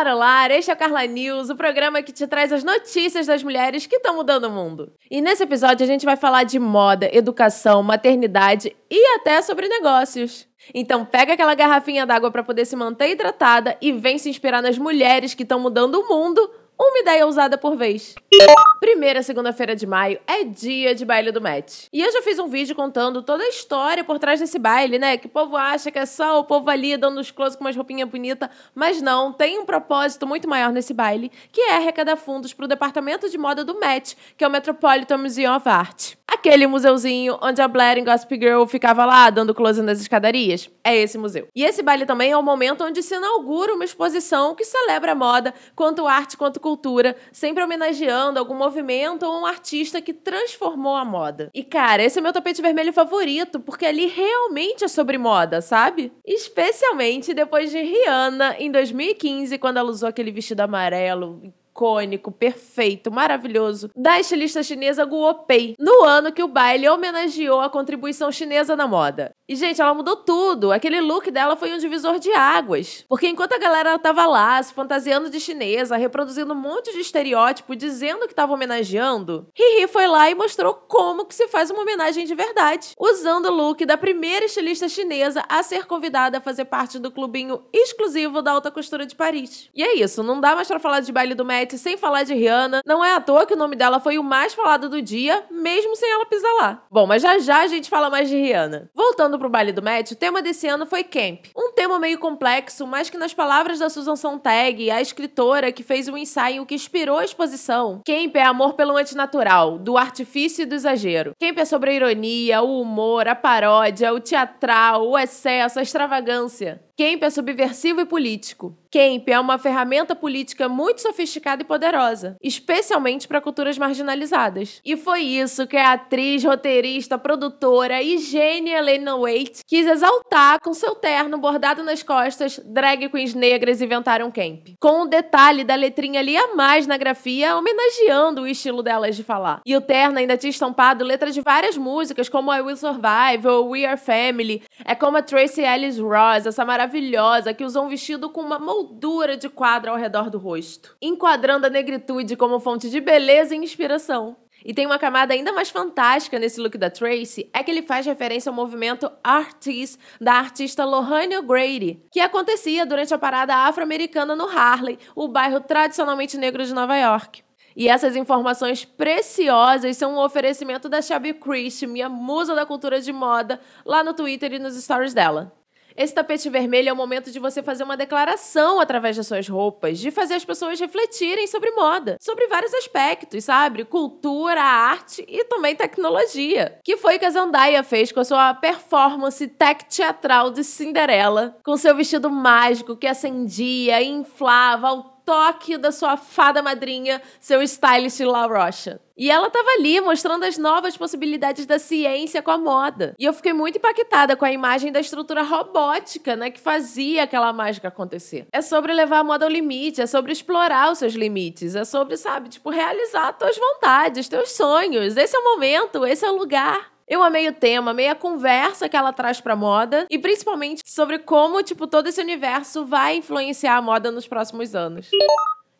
Olá, olá! Este é o Carla News, o programa que te traz as notícias das mulheres que estão mudando o mundo. E nesse episódio a gente vai falar de moda, educação, maternidade e até sobre negócios. Então pega aquela garrafinha d'água para poder se manter hidratada e vem se inspirar nas mulheres que estão mudando o mundo uma ideia ousada por vez. Primeira segunda-feira de maio é dia de baile do Met. E eu já fiz um vídeo contando toda a história por trás desse baile, né? Que o povo acha que é só o povo ali dando os close com umas roupinhas bonitas. Mas não, tem um propósito muito maior nesse baile, que é arrecadar fundos para o departamento de moda do Met, que é o Metropolitan Museum of Art. Aquele museuzinho onde a Blair em Gossip Girl ficava lá dando close nas escadarias. É esse museu. E esse baile também é o momento onde se inaugura uma exposição que celebra a moda, quanto arte quanto cultura, sempre homenageando algum movimento ou um artista que transformou a moda. E cara, esse é meu tapete vermelho favorito, porque ali realmente é sobre moda, sabe? Especialmente depois de Rihanna em 2015, quando ela usou aquele vestido amarelo icônico, perfeito, maravilhoso da estilista chinesa Guo Pei, no ano que o baile homenageou a contribuição chinesa na moda. E, gente, ela mudou tudo. Aquele look dela foi um divisor de águas. Porque enquanto a galera tava lá, se fantasiando de chinesa, reproduzindo um monte de estereótipo, dizendo que tava homenageando, Riri foi lá e mostrou como que se faz uma homenagem de verdade. Usando o look da primeira estilista chinesa a ser convidada a fazer parte do clubinho exclusivo da alta costura de Paris. E é isso, não dá mais pra falar de baile do Met sem falar de Rihanna. Não é à toa que o nome dela foi o mais falado do dia, mesmo sem ela pisar lá. Bom, mas já já a gente fala mais de Rihanna. Voltando pro baile do Met, o tema desse ano foi camp. Um tema meio complexo, mas que nas palavras da Susan Sontag, a escritora que fez o ensaio que inspirou a exposição, camp é amor pelo antinatural, do artifício e do exagero. Camp é sobre a ironia, o humor, a paródia, o teatral, o excesso, a extravagância. Camp é subversivo e político. Camp é uma ferramenta política muito sofisticada e poderosa, especialmente para culturas marginalizadas. E foi isso que a atriz, roteirista, produtora e gênia Elena Waite quis exaltar com seu terno bordado nas costas, drag queens negras inventaram camp. Com o detalhe da letrinha ali a mais na grafia, homenageando o estilo delas de falar. E o terno ainda tinha estampado letras de várias músicas, como I Will Survive ou We Are Family. É como a Tracy Ellis Ross, essa maravilhosa que usou um vestido com uma moldura de quadro ao redor do rosto, enquadrando a negritude como fonte de beleza e inspiração. E tem uma camada ainda mais fantástica nesse look da Tracy, é que ele faz referência ao movimento Artist da artista Lohane O'Grady, que acontecia durante a parada afro-americana no Harlem, o bairro tradicionalmente negro de Nova York. E essas informações preciosas são um oferecimento da Shabby Christie, minha musa da cultura de moda, lá no Twitter e nos stories dela. Esse tapete vermelho é o momento de você fazer uma declaração através das suas roupas, de fazer as pessoas refletirem sobre moda, sobre vários aspectos, sabe? Cultura, arte e também tecnologia. Que foi o que a Zendaya fez com a sua performance tech teatral de Cinderela, com seu vestido mágico que acendia inflava toque da sua fada madrinha, seu stylist La Rocha. E ela estava ali mostrando as novas possibilidades da ciência com a moda. E eu fiquei muito impactada com a imagem da estrutura robótica, né, que fazia aquela mágica acontecer. É sobre levar a moda ao limite, é sobre explorar os seus limites, é sobre, sabe, tipo, realizar tuas vontades, teus sonhos. Esse é o momento, esse é o lugar. Eu amei o tema, amei a conversa que ela traz pra moda e principalmente sobre como, tipo, todo esse universo vai influenciar a moda nos próximos anos.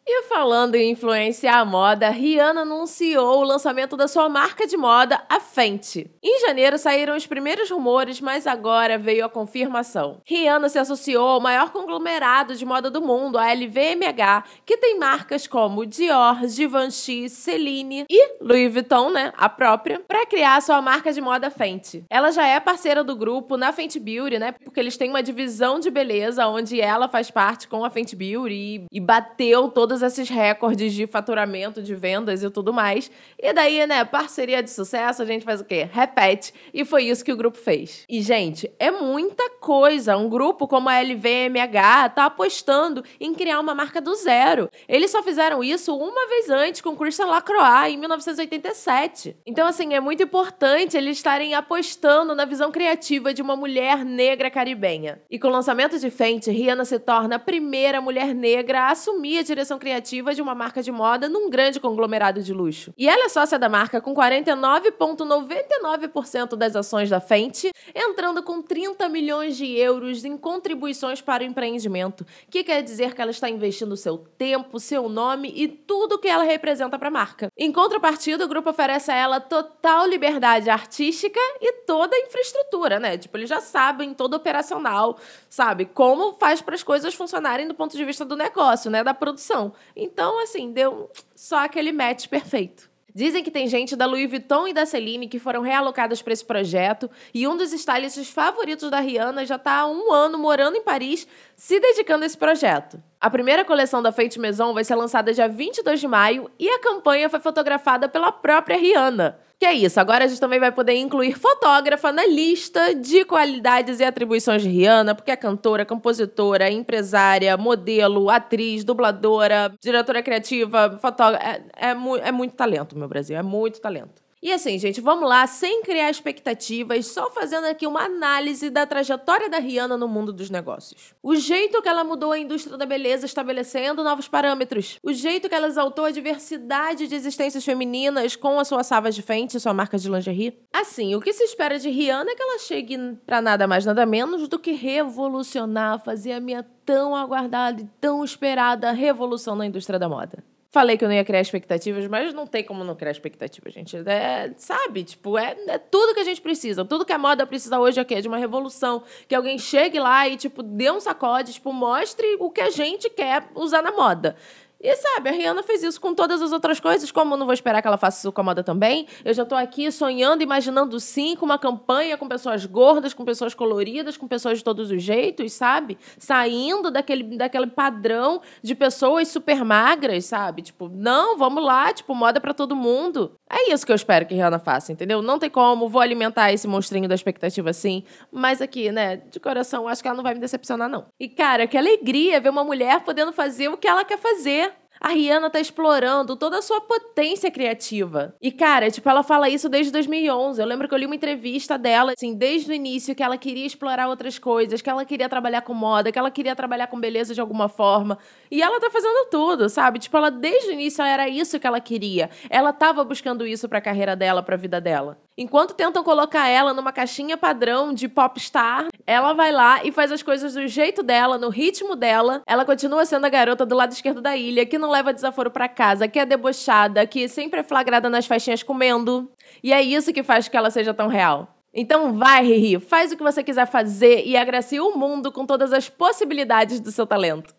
E falando em influenciar a moda, Rihanna anunciou o lançamento da sua marca de moda, a Fenty. Em janeiro saíram os primeiros rumores, mas agora veio a confirmação. Rihanna se associou ao maior conglomerado de moda do mundo, a LVMH, que tem marcas como Dior, Givenchy, Celine e Louis Vuitton, né, a própria, para criar sua marca de moda Fenty. Ela já é parceira do grupo na Fenty Beauty, né, porque eles têm uma divisão de beleza onde ela faz parte com a Fenty Beauty e, bateu todas todos esses recordes de faturamento, de vendas e tudo mais. E daí, né, parceria de sucesso, a gente faz o quê? Repete. E foi isso que o grupo fez. E, gente, é muita coisa. Um grupo como a LVMH tá apostando em criar uma marca do zero. Eles só fizeram isso uma vez antes com Christian Lacroix, em 1987. Então, assim, é muito importante eles estarem apostando na visão criativa de uma mulher negra caribenha. E com o lançamento de Fenty, Rihanna se torna a primeira mulher negra a assumir a direção criativa de uma marca de moda num grande conglomerado de luxo. E ela é sócia da marca com 49,99% das ações da Fenty, entrando com 30 milhões de euros em contribuições para o empreendimento, que quer dizer que ela está investindo seu tempo, seu nome e tudo que ela representa para a marca. Em contrapartida, o grupo oferece a ela total liberdade artística e toda a infraestrutura, né? Tipo, eles já sabem todo operacional, sabe? Como faz para as coisas funcionarem do ponto de vista do negócio, né? Da produção. Então, assim, deu só aquele match perfeito. Dizem que tem gente da Louis Vuitton e da Celine que foram realocadas para esse projeto, e um dos stylists favoritos da Rihanna já está há um ano morando em Paris, se dedicando a esse projeto. A primeira coleção da Fate Maison vai ser lançada dia 22 de maio e a campanha foi fotografada pela própria Rihanna. Que é isso, agora a gente também vai poder incluir fotógrafa na lista de qualidades e atribuições de Rihanna, porque é cantora, compositora, empresária, modelo, atriz, dubladora, diretora criativa, fotógrafa. É, é, é muito talento, meu Brasil, é muito talento. E assim, gente, vamos lá, sem criar expectativas, só fazendo aqui uma análise da trajetória da Rihanna no mundo dos negócios. O jeito que ela mudou a indústria da beleza, estabelecendo novos parâmetros. O jeito que ela exaltou a diversidade de existências femininas com a sua Savas de Fenty, sua marca de lingerie. Assim, o que se espera de Rihanna é que ela chegue para nada mais, nada menos do que revolucionar, fazer a minha tão aguardada e tão esperada revolução na indústria da moda. Falei que eu não ia criar expectativas, mas não tem como não criar expectativas, gente. É, sabe, tipo, é, é, tudo que a gente precisa. Tudo que a moda precisa hoje é de uma revolução. Que alguém chegue lá e, tipo, dê um sacode, tipo, mostre o que a gente quer usar na moda. E sabe, a Rihanna fez isso com todas as outras coisas, como não vou esperar que ela faça isso com a moda também. Eu já tô aqui sonhando, imaginando sim com uma campanha com pessoas gordas, com pessoas coloridas, com pessoas de todos os jeitos, sabe? Saindo daquele, daquele padrão de pessoas super magras, sabe? Tipo, não, vamos lá, tipo, moda para todo mundo. É isso que eu espero que Rihanna faça, entendeu? Não tem como, vou alimentar esse monstrinho da expectativa sim, mas aqui, né, de coração, acho que ela não vai me decepcionar não. E cara, que alegria ver uma mulher podendo fazer o que ela quer fazer a Rihanna tá explorando toda a sua potência criativa. E, cara, tipo, ela fala isso desde 2011. Eu lembro que eu li uma entrevista dela, assim, desde o início, que ela queria explorar outras coisas, que ela queria trabalhar com moda, que ela queria trabalhar com beleza de alguma forma. E ela tá fazendo tudo, sabe? Tipo, ela desde o início era isso que ela queria. Ela tava buscando isso pra carreira dela, pra vida dela. Enquanto tentam colocar ela numa caixinha padrão de popstar, ela vai lá e faz as coisas do jeito dela, no ritmo dela. Ela continua sendo a garota do lado esquerdo da ilha, que não leva desaforo para casa, que é debochada, que sempre é flagrada nas festinhas comendo. E é isso que faz que ela seja tão real. Então vai, Riri, faz o que você quiser fazer e agracie o mundo com todas as possibilidades do seu talento.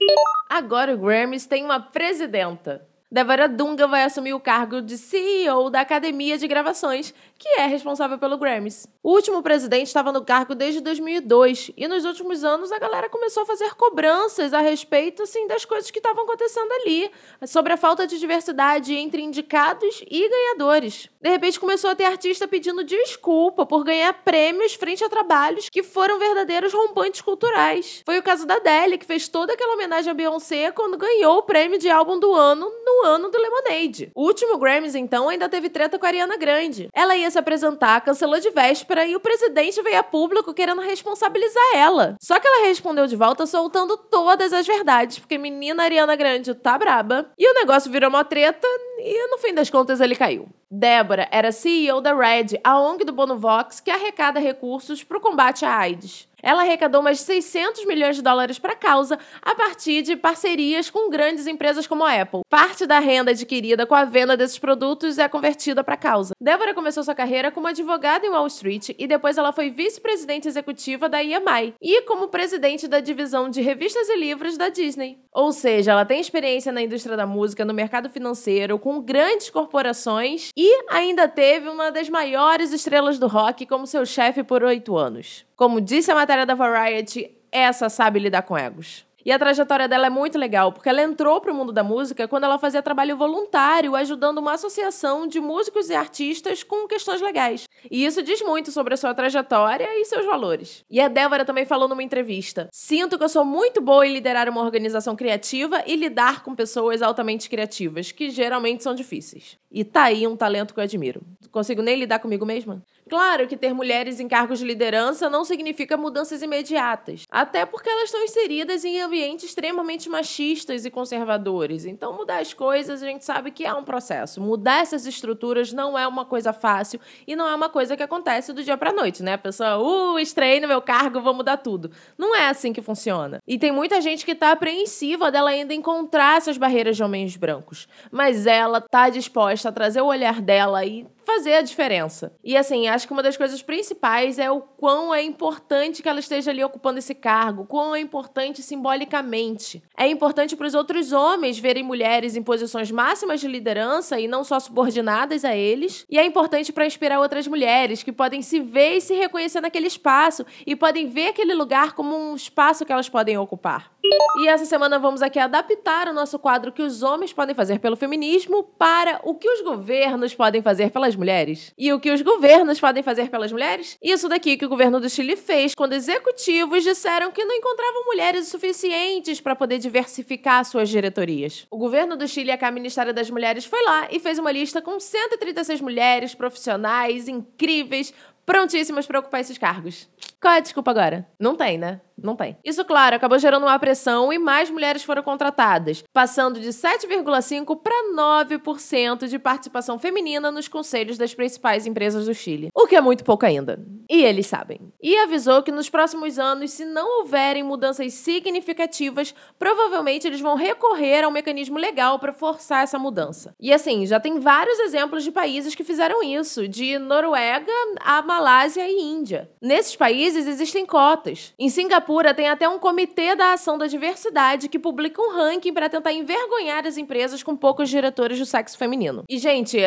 Agora o Grammys tem uma presidenta. Débora Dunga vai assumir o cargo de CEO da Academia de Gravações, que é responsável pelo Grammys. O último presidente estava no cargo desde 2002 e nos últimos anos a galera começou a fazer cobranças a respeito assim das coisas que estavam acontecendo ali, sobre a falta de diversidade entre indicados e ganhadores. De repente começou a ter artista pedindo desculpa por ganhar prêmios frente a trabalhos que foram verdadeiros rompantes culturais. Foi o caso da Adele, que fez toda aquela homenagem a Beyoncé quando ganhou o prêmio de álbum do ano no ano do Lemonade. O último Grammys então ainda teve treta com a Ariana Grande. Ela ia se apresentar, cancelou de véspera e o presidente veio a público querendo responsabilizar ela. Só que ela respondeu de volta soltando todas as verdades, porque menina Ariana Grande tá braba. E o negócio virou uma treta e no fim das contas ele caiu. Débora era CEO da Red, a ONG do Bono Vox que arrecada recursos para o combate à AIDS. Ela arrecadou mais de 600 milhões de dólares para a causa a partir de parcerias com grandes empresas como a Apple. Parte da renda adquirida com a venda desses produtos é convertida para a causa. Débora começou sua carreira como advogada em Wall Street e depois ela foi vice-presidente executiva da EMI e como presidente da divisão de revistas e livros da Disney. Ou seja, ela tem experiência na indústria da música, no mercado financeiro, com grandes corporações e ainda teve uma das maiores estrelas do rock como seu chefe por oito anos. Como disse a matéria da Variety, essa sabe lidar com egos. E a trajetória dela é muito legal, porque ela entrou para o mundo da música quando ela fazia trabalho voluntário, ajudando uma associação de músicos e artistas com questões legais. E isso diz muito sobre a sua trajetória e seus valores. E a Débora também falou numa entrevista: Sinto que eu sou muito boa em liderar uma organização criativa e lidar com pessoas altamente criativas, que geralmente são difíceis. E tá aí um talento que eu admiro. Consigo nem lidar comigo mesma. Claro que ter mulheres em cargos de liderança não significa mudanças imediatas, até porque elas estão inseridas em ambientes extremamente machistas e conservadores. Então, mudar as coisas, a gente sabe que é um processo. Mudar essas estruturas não é uma coisa fácil e não é uma coisa que acontece do dia para noite, né? A pessoa, uh, estrei no meu cargo, vou mudar tudo. Não é assim que funciona. E tem muita gente que tá apreensiva dela ainda encontrar essas barreiras de homens brancos. Mas ela tá disposta a trazer o olhar dela e fazer a diferença. E assim, acho que uma das coisas principais é o quão é importante que ela esteja ali ocupando esse cargo, quão é importante simbolicamente. É importante para os outros homens verem mulheres em posições máximas de liderança e não só subordinadas a eles. E é importante para inspirar outras mulheres que podem se ver e se reconhecer naquele espaço e podem ver aquele lugar como um espaço que elas podem ocupar. E essa semana vamos aqui adaptar o nosso quadro que os homens podem fazer pelo feminismo para o que os governos podem fazer pelas mulheres. E o que os governos podem fazer pelas mulheres? Isso daqui que o governo do Chile fez quando executivos disseram que não encontravam mulheres suficientes para poder diversificar suas diretorias. O governo do Chile, a Ministério das Mulheres, foi lá e fez uma lista com 136 mulheres profissionais incríveis, prontíssimas para ocupar esses cargos. Qual é a desculpa agora? Não tem, né? Não tem. Isso, claro, acabou gerando uma pressão e mais mulheres foram contratadas, passando de 7,5% para 9% de participação feminina nos conselhos das principais empresas do Chile. O que é muito pouco ainda. E eles sabem. E avisou que nos próximos anos, se não houverem mudanças significativas, provavelmente eles vão recorrer ao mecanismo legal para forçar essa mudança. E assim, já tem vários exemplos de países que fizeram isso, de Noruega a Malásia e Índia. Nesses países existem cotas. Em Singapura, Tem até um comitê da ação da diversidade que publica um ranking para tentar envergonhar as empresas com poucos diretores do sexo feminino. E, gente,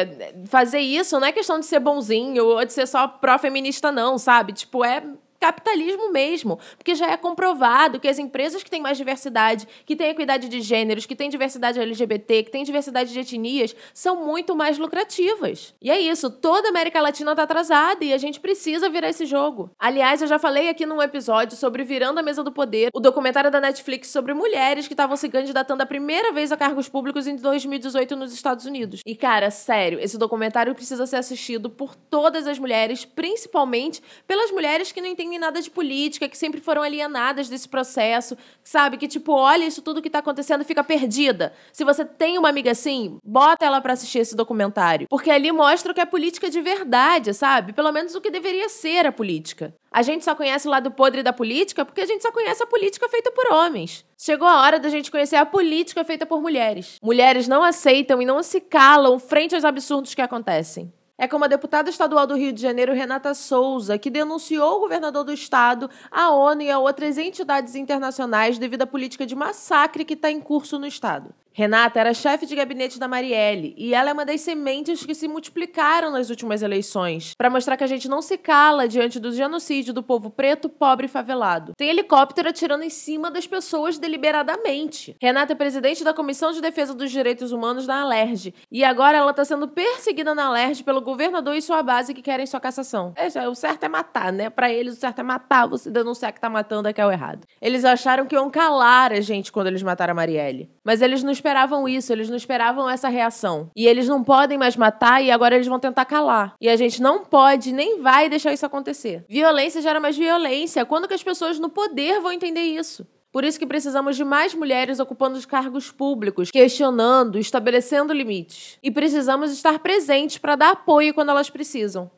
fazer isso não é questão de ser bonzinho ou de ser só pró-feminista, não, sabe? Tipo, é capitalismo mesmo, porque já é comprovado que as empresas que têm mais diversidade, que têm equidade de gêneros, que têm diversidade LGBT, que têm diversidade de etnias, são muito mais lucrativas. E é isso, toda a América Latina está atrasada e a gente precisa virar esse jogo. Aliás, eu já falei aqui num episódio sobre Virando a Mesa do Poder, o documentário da Netflix sobre mulheres que estavam se candidatando a primeira vez a cargos públicos em 2018 nos Estados Unidos. E cara, sério, esse documentário precisa ser assistido por todas as mulheres, principalmente pelas mulheres que não entendem nada de política, que sempre foram alienadas desse processo, sabe? Que tipo, olha isso tudo que tá acontecendo fica perdida. Se você tem uma amiga assim, bota ela para assistir esse documentário. Porque ali mostra o que é política de verdade, sabe? Pelo menos o que deveria ser a política. A gente só conhece o lado podre da política porque a gente só conhece a política feita por homens. Chegou a hora da gente conhecer a política feita por mulheres. Mulheres não aceitam e não se calam frente aos absurdos que acontecem. É como a deputada estadual do Rio de Janeiro, Renata Souza, que denunciou o governador do estado, a ONU e a outras entidades internacionais devido à política de massacre que está em curso no estado. Renata era chefe de gabinete da Marielle e ela é uma das sementes que se multiplicaram nas últimas eleições, para mostrar que a gente não se cala diante do genocídio do povo preto, pobre e favelado. Tem helicóptero atirando em cima das pessoas deliberadamente. Renata é presidente da Comissão de Defesa dos Direitos Humanos da Alerj e agora ela está sendo perseguida na Alerj pelo governador e sua base que querem sua cassação. É, o certo é matar, né? Para eles o certo é matar, você denunciar que tá matando é que é o errado. Eles acharam que iam calar a gente quando eles mataram a Marielle, mas eles nos esperavam isso, eles não esperavam essa reação. E eles não podem mais matar e agora eles vão tentar calar. E a gente não pode nem vai deixar isso acontecer. Violência gera mais violência. Quando que as pessoas no poder vão entender isso? Por isso que precisamos de mais mulheres ocupando os cargos públicos, questionando, estabelecendo limites. E precisamos estar presentes para dar apoio quando elas precisam.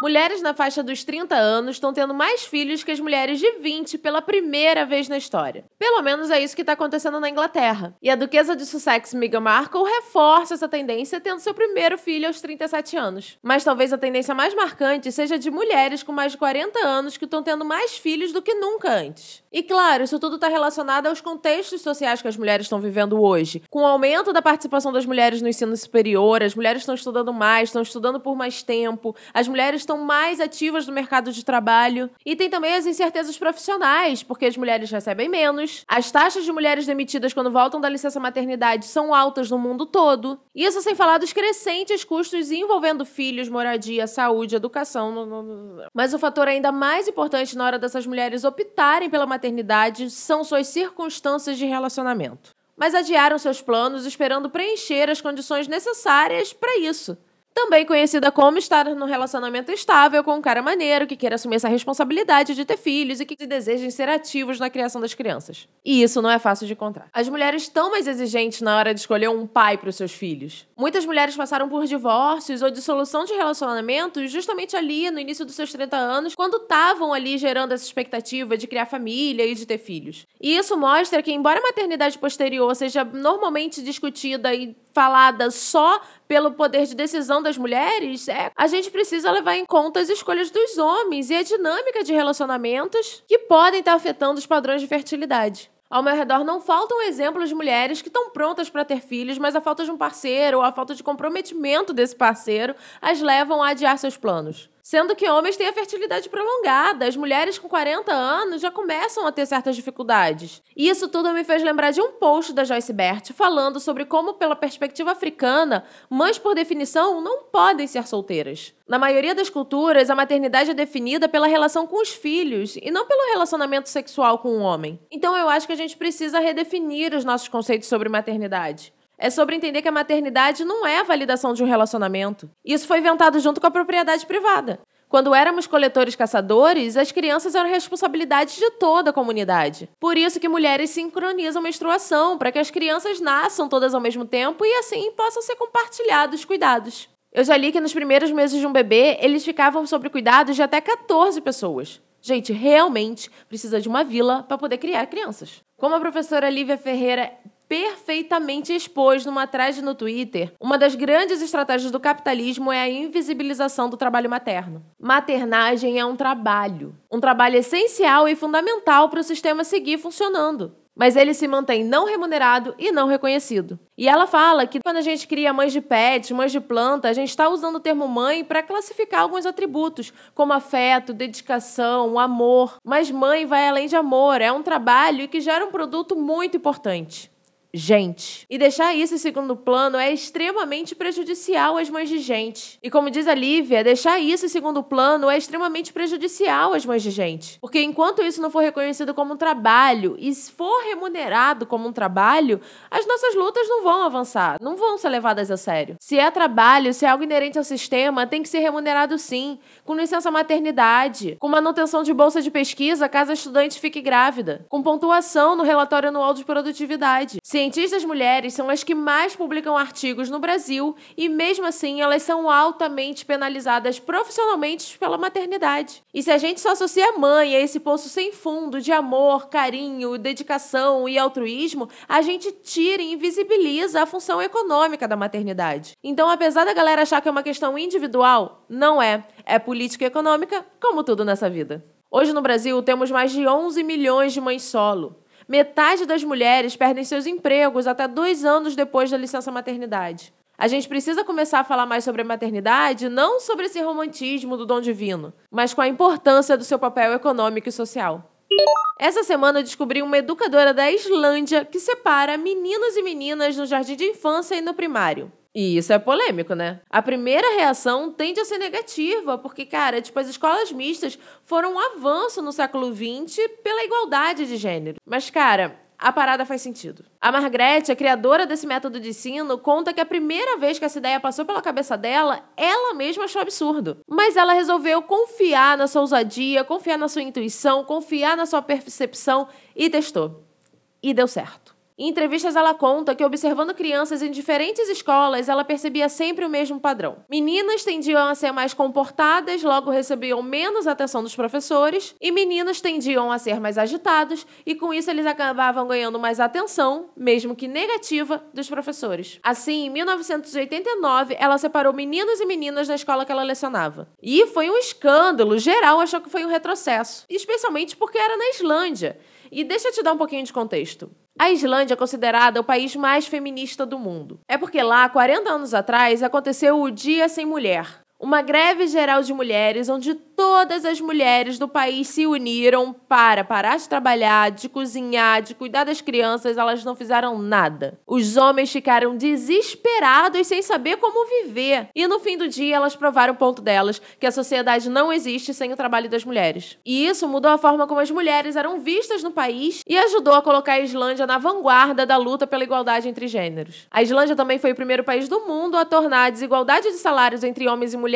Mulheres na faixa dos 30 anos estão tendo mais filhos que as mulheres de 20 pela primeira vez na história. Pelo menos é isso que está acontecendo na Inglaterra. E a duquesa de Sussex, Meghan Markle, reforça essa tendência tendo seu primeiro filho aos 37 anos. Mas talvez a tendência mais marcante seja de mulheres com mais de 40 anos que estão tendo mais filhos do que nunca antes. E claro, isso tudo está relacionado aos contextos sociais que as mulheres estão vivendo hoje. Com o aumento da participação das mulheres no ensino superior, as mulheres estão estudando mais, estão estudando por mais tempo, as mulheres estão mais ativas no mercado de trabalho. E tem também as incertezas profissionais, porque as mulheres recebem menos, as taxas de mulheres demitidas quando voltam da licença maternidade são altas no mundo todo. Isso sem falar dos crescentes custos envolvendo filhos, moradia, saúde, educação. Mas o fator ainda mais importante na hora dessas mulheres optarem pela maternidade são suas circunstâncias de relacionamento. Mas adiaram seus planos esperando preencher as condições necessárias para isso. Também conhecida como estar no relacionamento estável com um cara maneiro que queira assumir essa responsabilidade de ter filhos e que desejem ser ativos na criação das crianças. E isso não é fácil de encontrar. As mulheres estão mais exigentes na hora de escolher um pai para os seus filhos. Muitas mulheres passaram por divórcios ou dissolução de relacionamentos justamente ali no início dos seus 30 anos, quando estavam ali gerando essa expectativa de criar família e de ter filhos. E isso mostra que, embora a maternidade posterior seja normalmente discutida e falada só pelo poder de decisão das mulheres, é, a gente precisa levar em conta as escolhas dos homens e a dinâmica de relacionamentos que podem estar afetando os padrões de fertilidade. Ao meu redor não faltam exemplos de mulheres que estão prontas para ter filhos, mas a falta de um parceiro ou a falta de comprometimento desse parceiro as levam a adiar seus planos. Sendo que homens têm a fertilidade prolongada, as mulheres com 40 anos já começam a ter certas dificuldades. E isso tudo me fez lembrar de um post da Joyce Bert falando sobre como, pela perspectiva africana, mães, por definição, não podem ser solteiras. Na maioria das culturas, a maternidade é definida pela relação com os filhos e não pelo relacionamento sexual com o homem. Então eu acho que a gente precisa redefinir os nossos conceitos sobre maternidade é sobre entender que a maternidade não é a validação de um relacionamento. Isso foi inventado junto com a propriedade privada. Quando éramos coletores caçadores, as crianças eram responsabilidade de toda a comunidade. Por isso que mulheres sincronizam menstruação, para que as crianças nasçam todas ao mesmo tempo e assim possam ser compartilhados os cuidados. Eu já li que nos primeiros meses de um bebê, eles ficavam sob cuidados de até 14 pessoas. Gente, realmente precisa de uma vila para poder criar crianças. Como a professora Lívia Ferreira perfeitamente expôs numa thread no Twitter, uma das grandes estratégias do capitalismo é a invisibilização do trabalho materno. Maternagem é um trabalho, um trabalho essencial e fundamental para o sistema seguir funcionando mas ele se mantém não remunerado e não reconhecido. E ela fala que quando a gente cria mães de pets, mães de planta, a gente está usando o termo mãe para classificar alguns atributos, como afeto, dedicação, amor. Mas mãe vai além de amor, é um trabalho que gera um produto muito importante gente. E deixar isso em segundo plano é extremamente prejudicial às mães de gente. E como diz a Lívia, deixar isso em segundo plano é extremamente prejudicial às mães de gente. Porque enquanto isso não for reconhecido como um trabalho e for remunerado como um trabalho, as nossas lutas não vão avançar, não vão ser levadas a sério. Se é trabalho, se é algo inerente ao sistema, tem que ser remunerado sim, com licença maternidade, com manutenção de bolsa de pesquisa caso a estudante fique grávida, com pontuação no relatório anual de produtividade. Cientistas mulheres são as que mais publicam artigos no Brasil e, mesmo assim, elas são altamente penalizadas profissionalmente pela maternidade. E se a gente só associa a mãe a esse poço sem fundo de amor, carinho, dedicação e altruísmo, a gente tira e invisibiliza a função econômica da maternidade. Então, apesar da galera achar que é uma questão individual, não é. É política econômica, como tudo nessa vida. Hoje no Brasil temos mais de 11 milhões de mães solo. Metade das mulheres perdem seus empregos até dois anos depois da licença maternidade. A gente precisa começar a falar mais sobre a maternidade, não sobre esse romantismo do dom divino, mas com a importância do seu papel econômico e social. Essa semana eu descobri uma educadora da Islândia que separa meninos e meninas no jardim de infância e no primário. E isso é polêmico, né? A primeira reação tende a ser negativa, porque, cara, tipo, as escolas mistas foram um avanço no século XX pela igualdade de gênero. Mas, cara, a parada faz sentido. A Margrethe, a criadora desse método de ensino, conta que a primeira vez que essa ideia passou pela cabeça dela, ela mesma achou absurdo. Mas ela resolveu confiar na sua ousadia, confiar na sua intuição, confiar na sua percepção e testou. E deu certo. Em entrevistas, ela conta que, observando crianças em diferentes escolas, ela percebia sempre o mesmo padrão. Meninas tendiam a ser mais comportadas, logo recebiam menos atenção dos professores, e meninos tendiam a ser mais agitados, e com isso eles acabavam ganhando mais atenção, mesmo que negativa, dos professores. Assim, em 1989, ela separou meninos e meninas na escola que ela lecionava. E foi um escândalo, geral achou que foi um retrocesso, especialmente porque era na Islândia. E deixa eu te dar um pouquinho de contexto. A Islândia é considerada o país mais feminista do mundo. É porque lá, 40 anos atrás, aconteceu o Dia Sem Mulher, uma greve geral de mulheres onde todas as mulheres do país se uniram para parar de trabalhar, de cozinhar, de cuidar das crianças, elas não fizeram nada. Os homens ficaram desesperados sem saber como viver. E no fim do dia, elas provaram o ponto delas, que a sociedade não existe sem o trabalho das mulheres. E isso mudou a forma como as mulheres eram vistas no país e ajudou a colocar a Islândia na vanguarda da luta pela igualdade entre gêneros. A Islândia também foi o primeiro país do mundo a tornar a desigualdade de salários entre homens e mulheres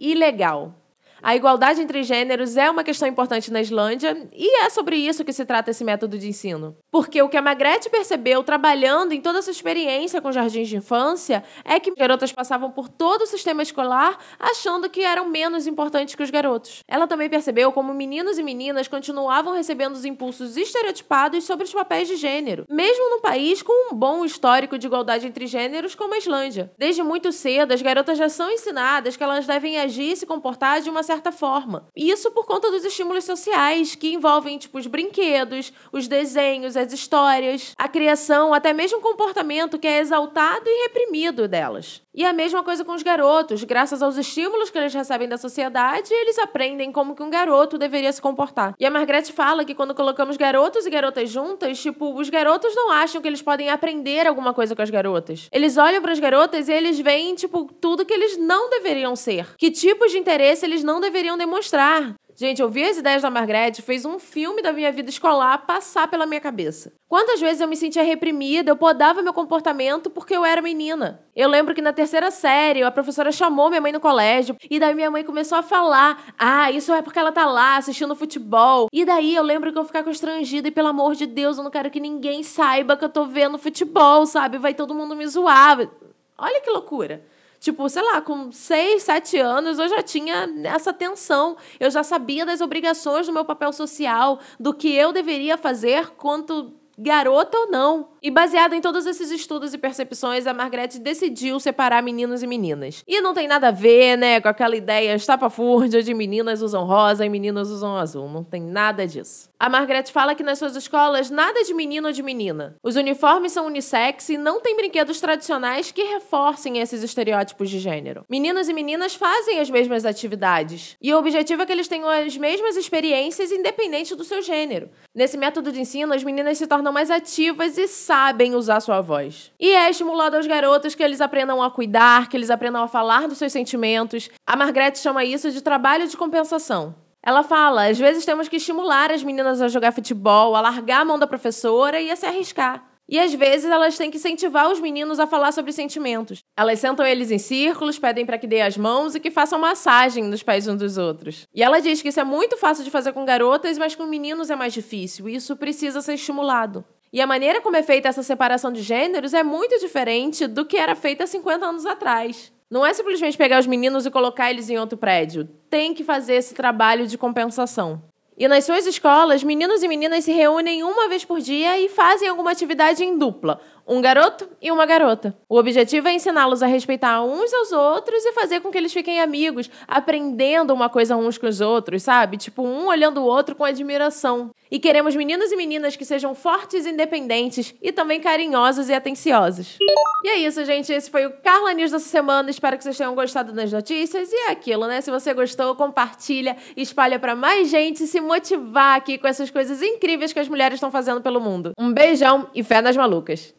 ilegal. A igualdade entre gêneros é uma questão importante na Islândia e é sobre isso que se trata esse método de ensino. Porque o que a Magrete percebeu trabalhando em toda essa experiência com jardins de infância é que garotas passavam por todo o sistema escolar achando que eram menos importantes que os garotos. Ela também percebeu como meninos e meninas continuavam recebendo os impulsos estereotipados sobre os papéis de gênero, mesmo num país com um bom histórico de igualdade entre gêneros como a Islândia. Desde muito cedo, as garotas já são ensinadas que elas devem agir e se comportar de uma certa certa forma. E isso por conta dos estímulos sociais, que envolvem tipo os brinquedos, os desenhos, as histórias, a criação, até mesmo o comportamento que é exaltado e reprimido delas. E a mesma coisa com os garotos, graças aos estímulos que eles recebem da sociedade, eles aprendem como que um garoto deveria se comportar. E a Margrethe fala que quando colocamos garotos e garotas juntas, tipo, os garotos não acham que eles podem aprender alguma coisa com as garotas. Eles olham para as garotas e eles veem, tipo, tudo que eles não deveriam ser. Que tipos de interesse eles não deveriam demonstrar. Gente, ouvir as ideias da Margrethe fez um filme da minha vida escolar passar pela minha cabeça. Quantas vezes eu me sentia reprimida, eu podava meu comportamento porque eu era menina. Eu lembro que na terceira série, a professora chamou minha mãe no colégio, e daí minha mãe começou a falar: Ah, isso é porque ela tá lá assistindo futebol. E daí eu lembro que eu ficava constrangida, e pelo amor de Deus, eu não quero que ninguém saiba que eu tô vendo futebol, sabe? Vai todo mundo me zoar. Olha que loucura. Tipo, sei lá, com seis, sete anos eu já tinha essa tensão. Eu já sabia das obrigações do meu papel social, do que eu deveria fazer quanto garota ou não. E baseado em todos esses estudos e percepções, a Margrethe decidiu separar meninos e meninas. E não tem nada a ver, né, com aquela ideia estapafúrdia de meninas usam rosa e meninos usam azul. Não tem nada disso. A Margrethe fala que nas suas escolas nada de menino ou de menina. Os uniformes são unissex e não tem brinquedos tradicionais que reforcem esses estereótipos de gênero. Meninos e meninas fazem as mesmas atividades. E o objetivo é que eles tenham as mesmas experiências independente do seu gênero. Nesse método de ensino, as meninas se tornam mais ativas e sabem usar sua voz. E é estimulado aos garotos que eles aprendam a cuidar, que eles aprendam a falar dos seus sentimentos. A Margrethe chama isso de trabalho de compensação. Ela fala: às vezes temos que estimular as meninas a jogar futebol, a largar a mão da professora e a se arriscar. E às vezes elas têm que incentivar os meninos a falar sobre sentimentos. Elas sentam eles em círculos, pedem para que dê as mãos e que façam massagem nos pés uns dos outros. E ela diz que isso é muito fácil de fazer com garotas, mas com meninos é mais difícil, e isso precisa ser estimulado. E a maneira como é feita essa separação de gêneros é muito diferente do que era feita 50 anos atrás. Não é simplesmente pegar os meninos e colocar eles em outro prédio. Tem que fazer esse trabalho de compensação. E nas suas escolas, meninos e meninas se reúnem uma vez por dia e fazem alguma atividade em dupla, um garoto e uma garota. O objetivo é ensiná-los a respeitar uns aos outros e fazer com que eles fiquem amigos, aprendendo uma coisa uns com os outros, sabe? Tipo, um olhando o outro com admiração. E queremos meninos e meninas que sejam fortes independentes e também carinhosos e atenciosos. E é isso, gente. Esse foi o Carla News dessa semana. Espero que vocês tenham gostado das notícias. E é aquilo, né? Se você gostou, compartilha, espalha para mais gente se motivar aqui com essas coisas incríveis que as mulheres estão fazendo pelo mundo. Um beijão e fé nas malucas!